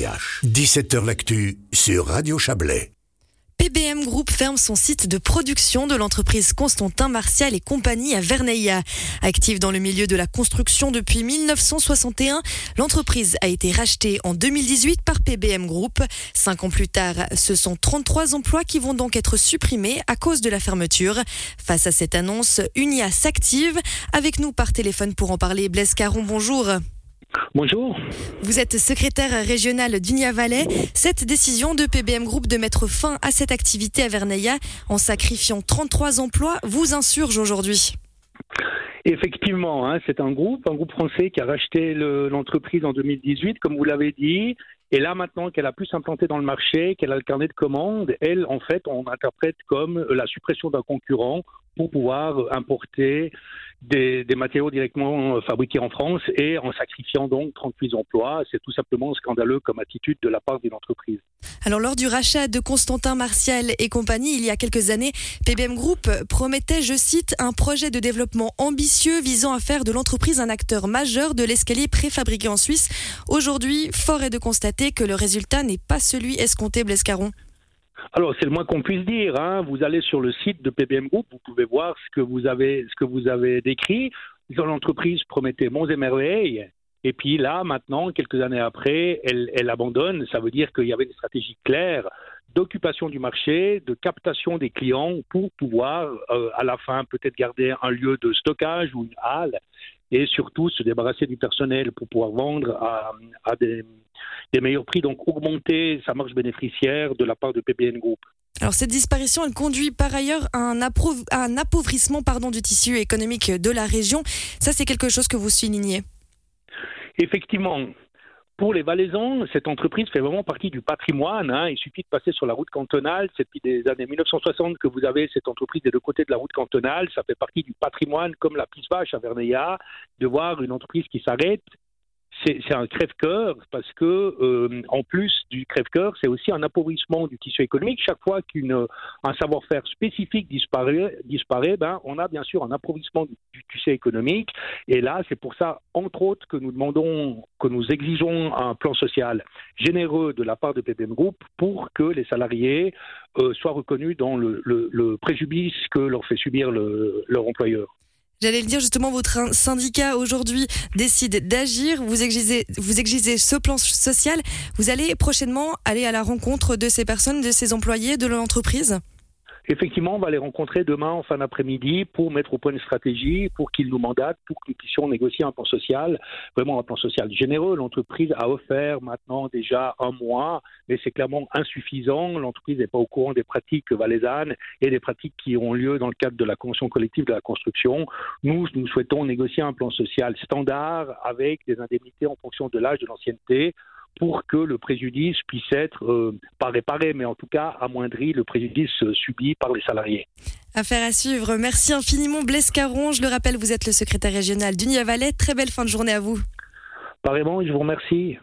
17h L'actu sur Radio Chablais. PBM Group ferme son site de production de l'entreprise Constantin Martial et compagnie à Verneilla. Active dans le milieu de la construction depuis 1961, l'entreprise a été rachetée en 2018 par PBM Group. Cinq ans plus tard, ce sont 33 emplois qui vont donc être supprimés à cause de la fermeture. Face à cette annonce, Unia s'active. Avec nous par téléphone pour en parler, Blaise Caron, bonjour. Bonjour. Vous êtes secrétaire régional d'Unia Valais. Cette décision de PBM Group de mettre fin à cette activité à Verneilla en sacrifiant 33 emplois vous insurge aujourd'hui. Effectivement, hein, c'est un groupe, un groupe français qui a racheté l'entreprise en 2018, comme vous l'avez dit. Et là, maintenant qu'elle a pu s'implanter dans le marché, qu'elle a le carnet de commandes, elle, en fait, on interprète comme la suppression d'un concurrent pour pouvoir importer des, matériaux directement fabriqués en France et en sacrifiant donc 38 emplois. C'est tout simplement scandaleux comme attitude de la part d'une entreprise. Alors lors du rachat de Constantin Martial et compagnie il y a quelques années, PBM Group promettait, je cite, un projet de développement ambitieux visant à faire de l'entreprise un acteur majeur de l'escalier préfabriqué en Suisse. Aujourd'hui, fort est de constater que le résultat n'est pas celui escompté Blescaron. Alors, c'est le moins qu'on puisse dire. Hein. Vous allez sur le site de PBM Group, vous pouvez voir ce que vous avez, ce que vous avez décrit. L'entreprise promettait bons et merveilles. Et puis là, maintenant, quelques années après, elle, elle abandonne. Ça veut dire qu'il y avait une stratégie claire d'occupation du marché, de captation des clients pour pouvoir, euh, à la fin, peut-être garder un lieu de stockage ou une halle et surtout se débarrasser du personnel pour pouvoir vendre à, à des, des meilleurs prix, donc augmenter sa marge bénéficiaire de la part de PBN Group. Alors cette disparition, elle conduit par ailleurs à un, un appauvrissement pardon, du tissu économique de la région. Ça, c'est quelque chose que vous soulignez? Effectivement, pour les Valaisans, cette entreprise fait vraiment partie du patrimoine. Hein. Il suffit de passer sur la route cantonale. C'est depuis des années 1960 que vous avez cette entreprise des deux côtés de la route cantonale. Ça fait partie du patrimoine, comme la pisse vache à Verneilla, de voir une entreprise qui s'arrête c'est un crève-cœur parce que, euh, en plus du crève-cœur, c'est aussi un appauvrissement du tissu économique. Chaque fois qu'un savoir-faire spécifique disparaît, ben, on a bien sûr un appauvrissement du, tissu économique. Et là, c'est pour ça, entre autres, que nous demandons, que nous exigeons un plan social généreux de la part de PBM Group pour que les salariés euh, soient reconnus dans le, préjudice que leur fait subir leur employeur. J'allais le dire justement, votre syndicat aujourd'hui décide d'agir. Vous exigez, vous exigez ce plan social. Vous allez prochainement aller à la rencontre de ces personnes, de ces employés de l'entreprise? Effectivement, on va les rencontrer demain en fin d'après-midi pour mettre au point une stratégie, pour qu'ils nous mandatent, pour que nous puissions négocier un plan social, vraiment un plan social généreux. L'entreprise a offert maintenant déjà un mois, mais c'est clairement insuffisant. L'entreprise n'est pas au courant des pratiques valaisannes et des pratiques qui ont lieu dans le cadre de la convention collective de la construction. Nous, nous souhaitons négocier un plan social standard avec des indemnités en fonction de l'âge de l'ancienneté pour que le préjudice puisse être, euh, pas réparé, mais en tout cas amoindri, le préjudice subi par les salariés. Affaire à suivre. Merci infiniment Blaise Caron. Je le rappelle, vous êtes le secrétaire régional d'Unia Valais. Très belle fin de journée à vous. Pareillement, je vous remercie.